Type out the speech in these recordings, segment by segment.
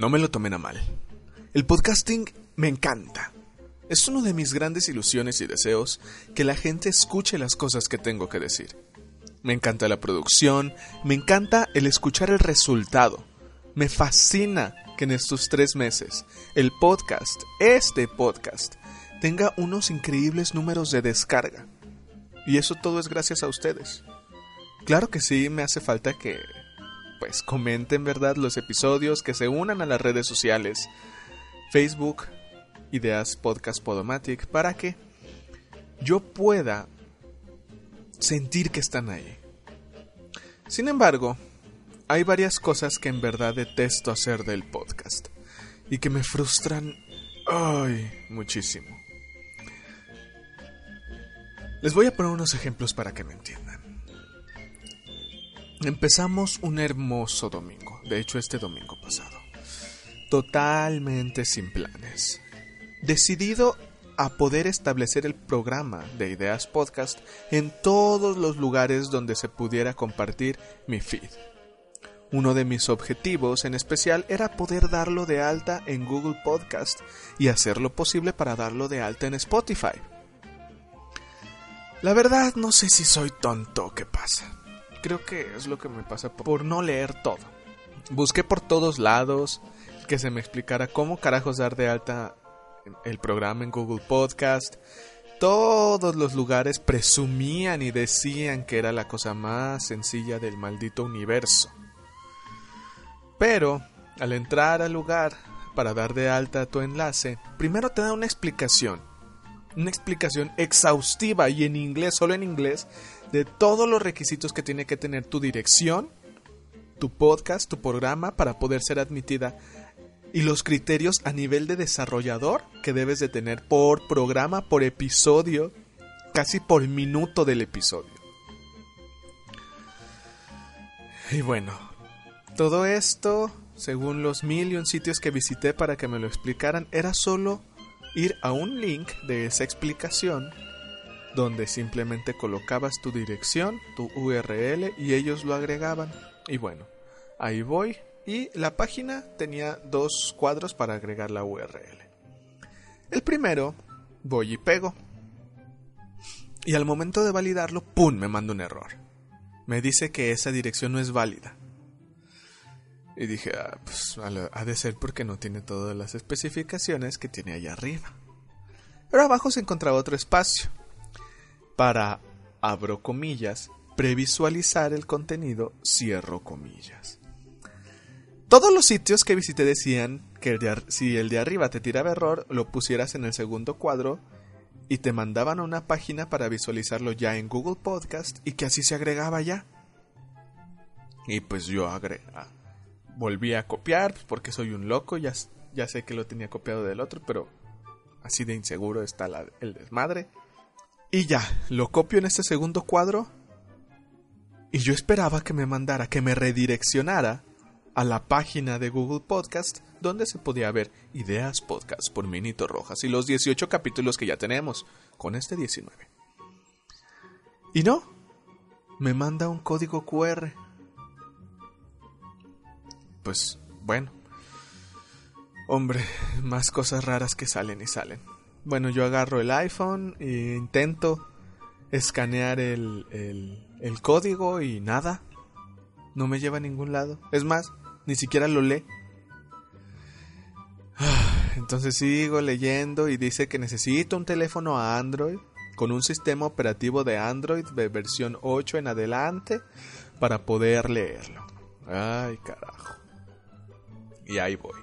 No me lo tomen a mal. El podcasting me encanta. Es uno de mis grandes ilusiones y deseos que la gente escuche las cosas que tengo que decir. Me encanta la producción, me encanta el escuchar el resultado. Me fascina que en estos tres meses el podcast, este podcast, tenga unos increíbles números de descarga. Y eso todo es gracias a ustedes. Claro que sí, me hace falta que, pues, comenten, ¿verdad?, los episodios, que se unan a las redes sociales, Facebook, Ideas Podcast Podomatic, para que yo pueda sentir que están ahí. Sin embargo, hay varias cosas que en verdad detesto hacer del podcast y que me frustran ay, muchísimo. Les voy a poner unos ejemplos para que me entiendan. Empezamos un hermoso domingo, de hecho este domingo pasado, totalmente sin planes. Decidido a poder establecer el programa de Ideas Podcast en todos los lugares donde se pudiera compartir mi feed. Uno de mis objetivos en especial era poder darlo de alta en Google Podcast y hacer lo posible para darlo de alta en Spotify. La verdad no sé si soy tonto o qué pasa. Creo que es lo que me pasa por no leer todo. Busqué por todos lados que se me explicara cómo carajos dar de alta el programa en Google Podcast. Todos los lugares presumían y decían que era la cosa más sencilla del maldito universo. Pero, al entrar al lugar para dar de alta tu enlace, primero te da una explicación. Una explicación exhaustiva y en inglés, solo en inglés, de todos los requisitos que tiene que tener tu dirección, tu podcast, tu programa para poder ser admitida y los criterios a nivel de desarrollador que debes de tener por programa, por episodio, casi por minuto del episodio. Y bueno, todo esto, según los mil sitios que visité para que me lo explicaran, era solo ir a un link de esa explicación donde simplemente colocabas tu dirección, tu URL y ellos lo agregaban. Y bueno, ahí voy, y la página tenía dos cuadros para agregar la URL. El primero, voy y pego. Y al momento de validarlo, ¡pum! me manda un error. Me dice que esa dirección no es válida. Y dije, ah, pues ha de ser porque no tiene todas las especificaciones que tiene allá arriba. Pero abajo se encontraba otro espacio para, abro comillas, previsualizar el contenido, cierro comillas. Todos los sitios que visité decían que si el de arriba te tiraba error, lo pusieras en el segundo cuadro y te mandaban a una página para visualizarlo ya en Google Podcast y que así se agregaba ya. Y pues yo agrega, volví a copiar pues, porque soy un loco, ya, ya sé que lo tenía copiado del otro, pero así de inseguro está el desmadre. Y ya, lo copio en este segundo cuadro y yo esperaba que me mandara, que me redireccionara a la página de Google Podcast donde se podía ver Ideas Podcast por Minito Rojas y los 18 capítulos que ya tenemos con este 19. Y no, me manda un código QR. Pues bueno. Hombre, más cosas raras que salen y salen. Bueno, yo agarro el iPhone e intento escanear el, el, el código y nada. No me lleva a ningún lado. Es más, ni siquiera lo lee. Entonces sigo leyendo y dice que necesito un teléfono a Android con un sistema operativo de Android de versión 8 en adelante para poder leerlo. Ay, carajo. Y ahí voy.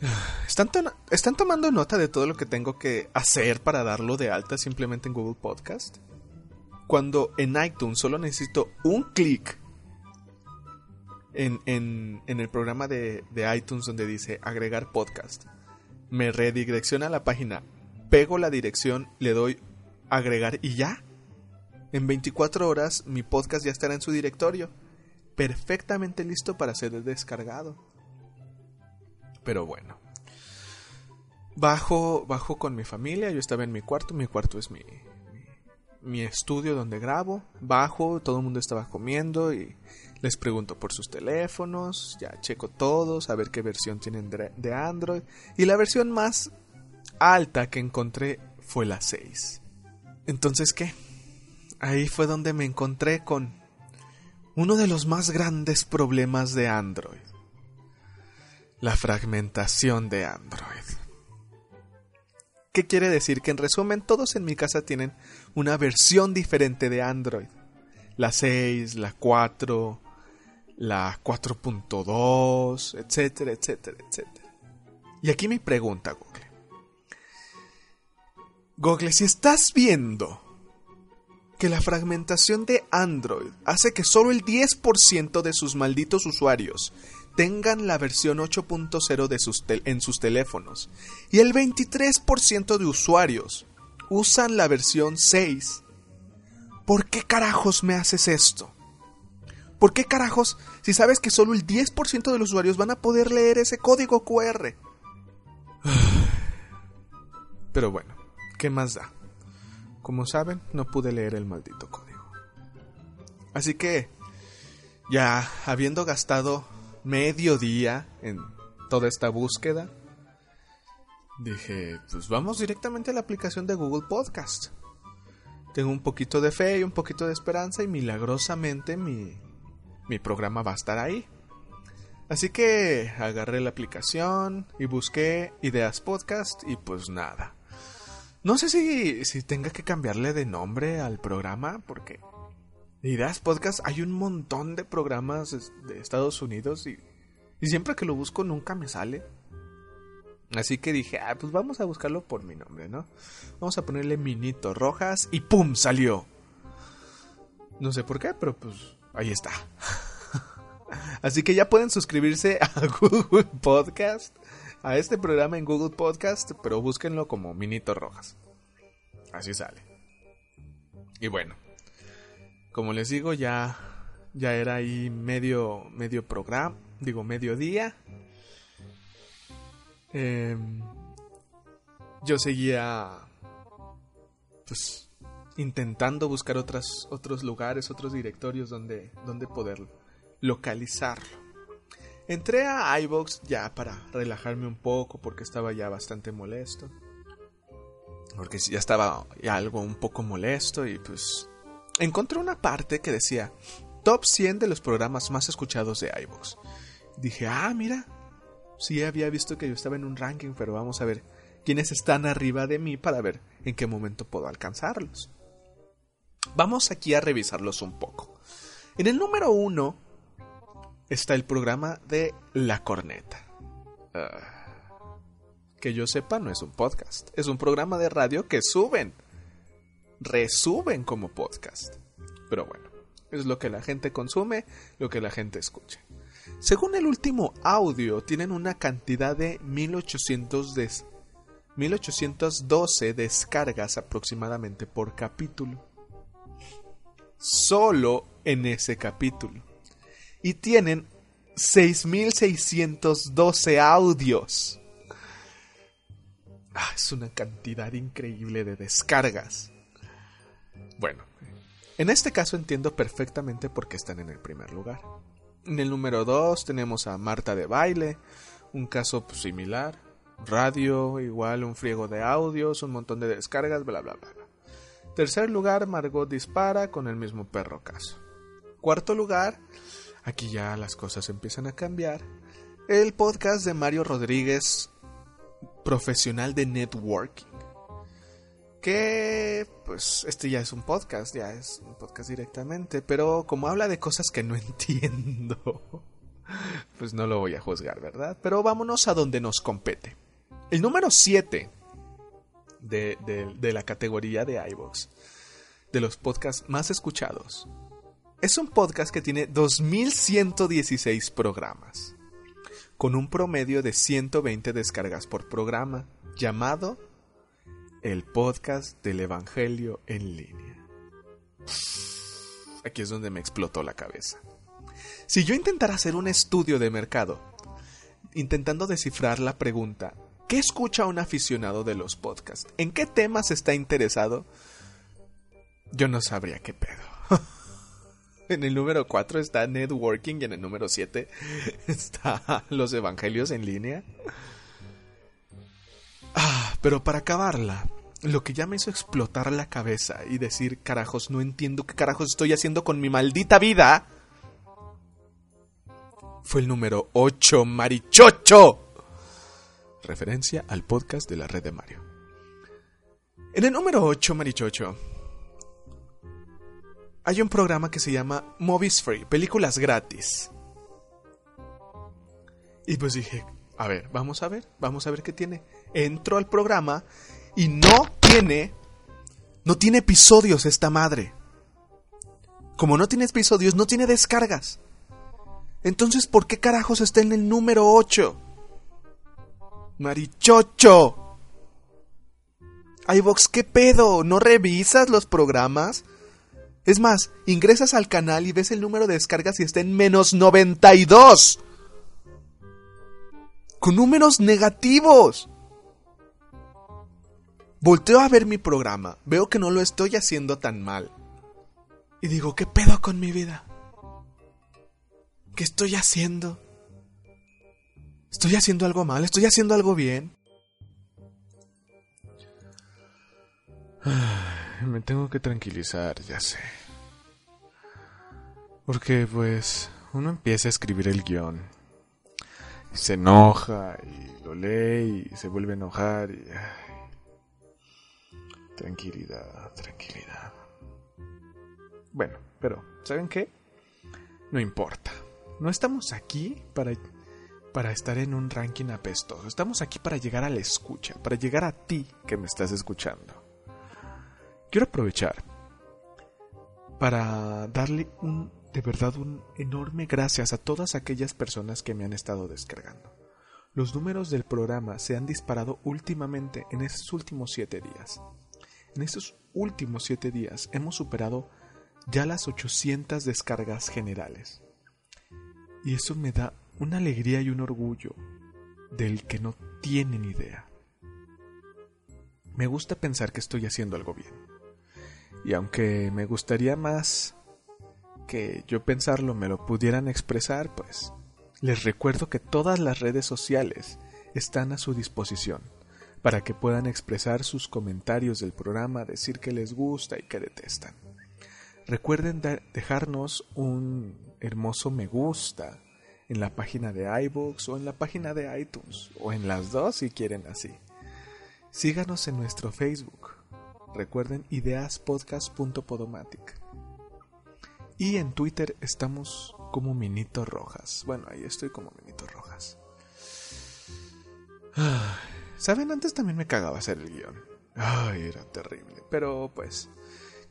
¿Están, ¿Están tomando nota de todo lo que tengo que hacer para darlo de alta simplemente en Google Podcast? Cuando en iTunes solo necesito un clic en el programa de, de, iTunes donde dice agregar podcast. Me redirecciona a la página, pego la dirección, le doy agregar y ya. En 24 horas mi podcast ya estará en su directorio, perfectamente listo para ser descargado. Pero bueno. Bajo, bajo con mi familia, yo estaba en mi cuarto, mi cuarto es mi, mi estudio donde grabo, bajo, todo el mundo estaba comiendo y les pregunto por sus teléfonos, ya checo todos, a ver qué versión tienen de Android. Y la versión más alta que encontré fue la 6. Entonces, ¿qué? Ahí fue donde me encontré con uno de los más grandes problemas de Android. La fragmentación de Android. ¿Qué quiere decir? Que en resumen todos en mi casa tienen una versión diferente de Android. La 6, la 4, la 4.2, etcétera, etcétera, etcétera. Y aquí mi pregunta, Google. Google, si estás viendo que la fragmentación de Android hace que solo el 10% de sus malditos usuarios tengan la versión 8.0 en sus teléfonos y el 23% de usuarios usan la versión 6. ¿Por qué carajos me haces esto? ¿Por qué carajos si sabes que solo el 10% de los usuarios van a poder leer ese código QR? Pero bueno, ¿qué más da? Como saben, no pude leer el maldito código. Así que, ya habiendo gastado medio día en toda esta búsqueda, dije, pues vamos directamente a la aplicación de Google Podcast. Tengo un poquito de fe y un poquito de esperanza y milagrosamente mi, mi programa va a estar ahí. Así que agarré la aplicación y busqué ideas podcast y pues nada. No sé si, si tenga que cambiarle de nombre al programa porque Ideas Podcast, hay un montón de programas de Estados Unidos y, y siempre que lo busco nunca me sale. Así que dije, ah, pues vamos a buscarlo por mi nombre, ¿no? Vamos a ponerle Minito Rojas y ¡pum! salió. No sé por qué, pero pues ahí está. Así que ya pueden suscribirse a Google Podcast, a este programa en Google Podcast, pero búsquenlo como Minito Rojas. Así sale. Y bueno, como les digo, ya, ya era ahí medio, medio programa, digo, medio día. Em, yo seguía, pues, intentando buscar otras, otros lugares, otros directorios donde, donde poder localizarlo. Entré a iBox ya para relajarme un poco porque estaba ya bastante molesto. Porque ya estaba algo un poco molesto y pues encontré una parte que decía Top 100 de los programas más escuchados de iVoox. Dije, ah, mira, sí había visto que yo estaba en un ranking, pero vamos a ver quiénes están arriba de mí para ver en qué momento puedo alcanzarlos. Vamos aquí a revisarlos un poco. En el número 1 está el programa de La Corneta. Ah, que yo sepa, no es un podcast, es un programa de radio que suben resuben como podcast. Pero bueno, es lo que la gente consume, lo que la gente escucha. Según el último audio, tienen una cantidad de 1800 1812 descargas aproximadamente por capítulo. Solo en ese capítulo. Y tienen 6612 audios. Ah, es una cantidad increíble de descargas. Bueno, en este caso entiendo perfectamente por qué están en el primer lugar. En el número 2 tenemos a Marta de Baile, un caso pues, similar. Radio, igual un friego de audios, un montón de descargas, bla bla bla. Tercer lugar, Margot dispara con el mismo perro caso. Cuarto lugar, aquí ya las cosas empiezan a cambiar. El podcast de Mario Rodríguez, profesional de networking que pues este ya es un podcast, ya es un podcast directamente, pero como habla de cosas que no entiendo, pues no lo voy a juzgar, ¿verdad? Pero vámonos a donde nos compete. El número 7 de, de, la categoría de iVoox, de los podcasts más escuchados, es un podcast que tiene 2116 programas, con un promedio de 120 descargas por programa, llamado el podcast del Evangelio en línea. Aquí es donde me explotó la cabeza. Si yo intentara hacer un estudio de mercado, intentando descifrar la pregunta, ¿qué escucha un aficionado de los podcasts? ¿En qué temas está interesado? yo no sabría qué pedo. en el número 4 está networking y en el número 7 está los evangelios en línea. Ah, pero para acabarla, lo que ya me hizo explotar la cabeza y decir, carajos, no entiendo qué carajos estoy haciendo con mi maldita vida, fue el número 8, Marichocho. Referencia al podcast de la red de Mario. En el número 8, Marichocho, hay un programa que se llama Movies Free, películas gratis. Y pues dije, a ver, vamos a ver, vamos a ver qué tiene. Entro al programa y no tiene, no tiene episodios esta madre. Como no tiene episodios, no tiene descargas. Entonces, ¿por qué carajos está en el número 8? Marichocho. iVox, ¿qué pedo? ¿No revisas los programas? Es más, ingresas al canal y ves el número de descargas y está en menos 92. Con números negativos. Volteo a ver mi programa, veo que no lo estoy haciendo tan mal. Y digo, ¿qué pedo con mi vida? ¿Qué estoy haciendo? ¿Estoy haciendo algo mal? ¿Estoy haciendo algo bien? Me tengo que tranquilizar, ya sé. Porque pues uno empieza a escribir el guion. Se enoja y lo lee y se vuelve a enojar y... Tranquilidad, tranquilidad. Bueno, pero ¿saben qué? No importa. No estamos aquí para, para estar en un ranking apestoso. Estamos aquí para llegar a la escucha, para llegar a ti que me estás escuchando. Quiero aprovechar para darle un, de verdad un enorme gracias a todas aquellas personas que me han estado descargando. Los números del programa se han disparado últimamente en estos últimos siete días. En estos últimos siete días hemos superado ya las 800 descargas generales. Y eso me da una alegría y un orgullo del que no tienen idea. Me gusta pensar que estoy haciendo algo bien. Y aunque me gustaría más que yo pensarlo me lo pudieran expresar, pues les recuerdo que todas las redes sociales están a su disposición para que puedan expresar sus comentarios del programa, decir que les gusta y que detestan. Recuerden dejarnos un hermoso me gusta en la página de iBooks o en la página de iTunes o en las dos si quieren así. Síganos en nuestro Facebook Recuerden ideaspodcast.podomatic. Y en Twitter estamos como Minito Rojas. Bueno, ahí estoy como Minito Rojas. Saben, antes también me cagaba hacer el guion. Ay, era terrible. Pero pues,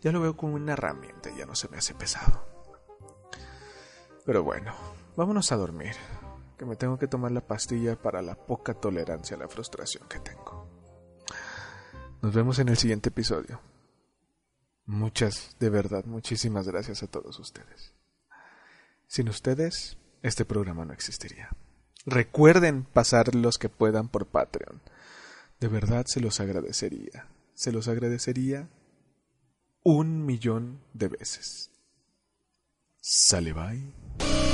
ya lo veo como una herramienta y ya no se me hace pesado. Pero bueno, vámonos a dormir. Que me tengo que tomar la pastilla para la poca tolerancia a la frustración que tengo. Nos vemos en el siguiente episodio. Muchas, de verdad, muchísimas gracias a todos ustedes. Sin ustedes, este programa no existiría. Recuerden pasar los que puedan por Patreon. De verdad se los agradecería. Se los agradecería un millón de veces. Sale bye.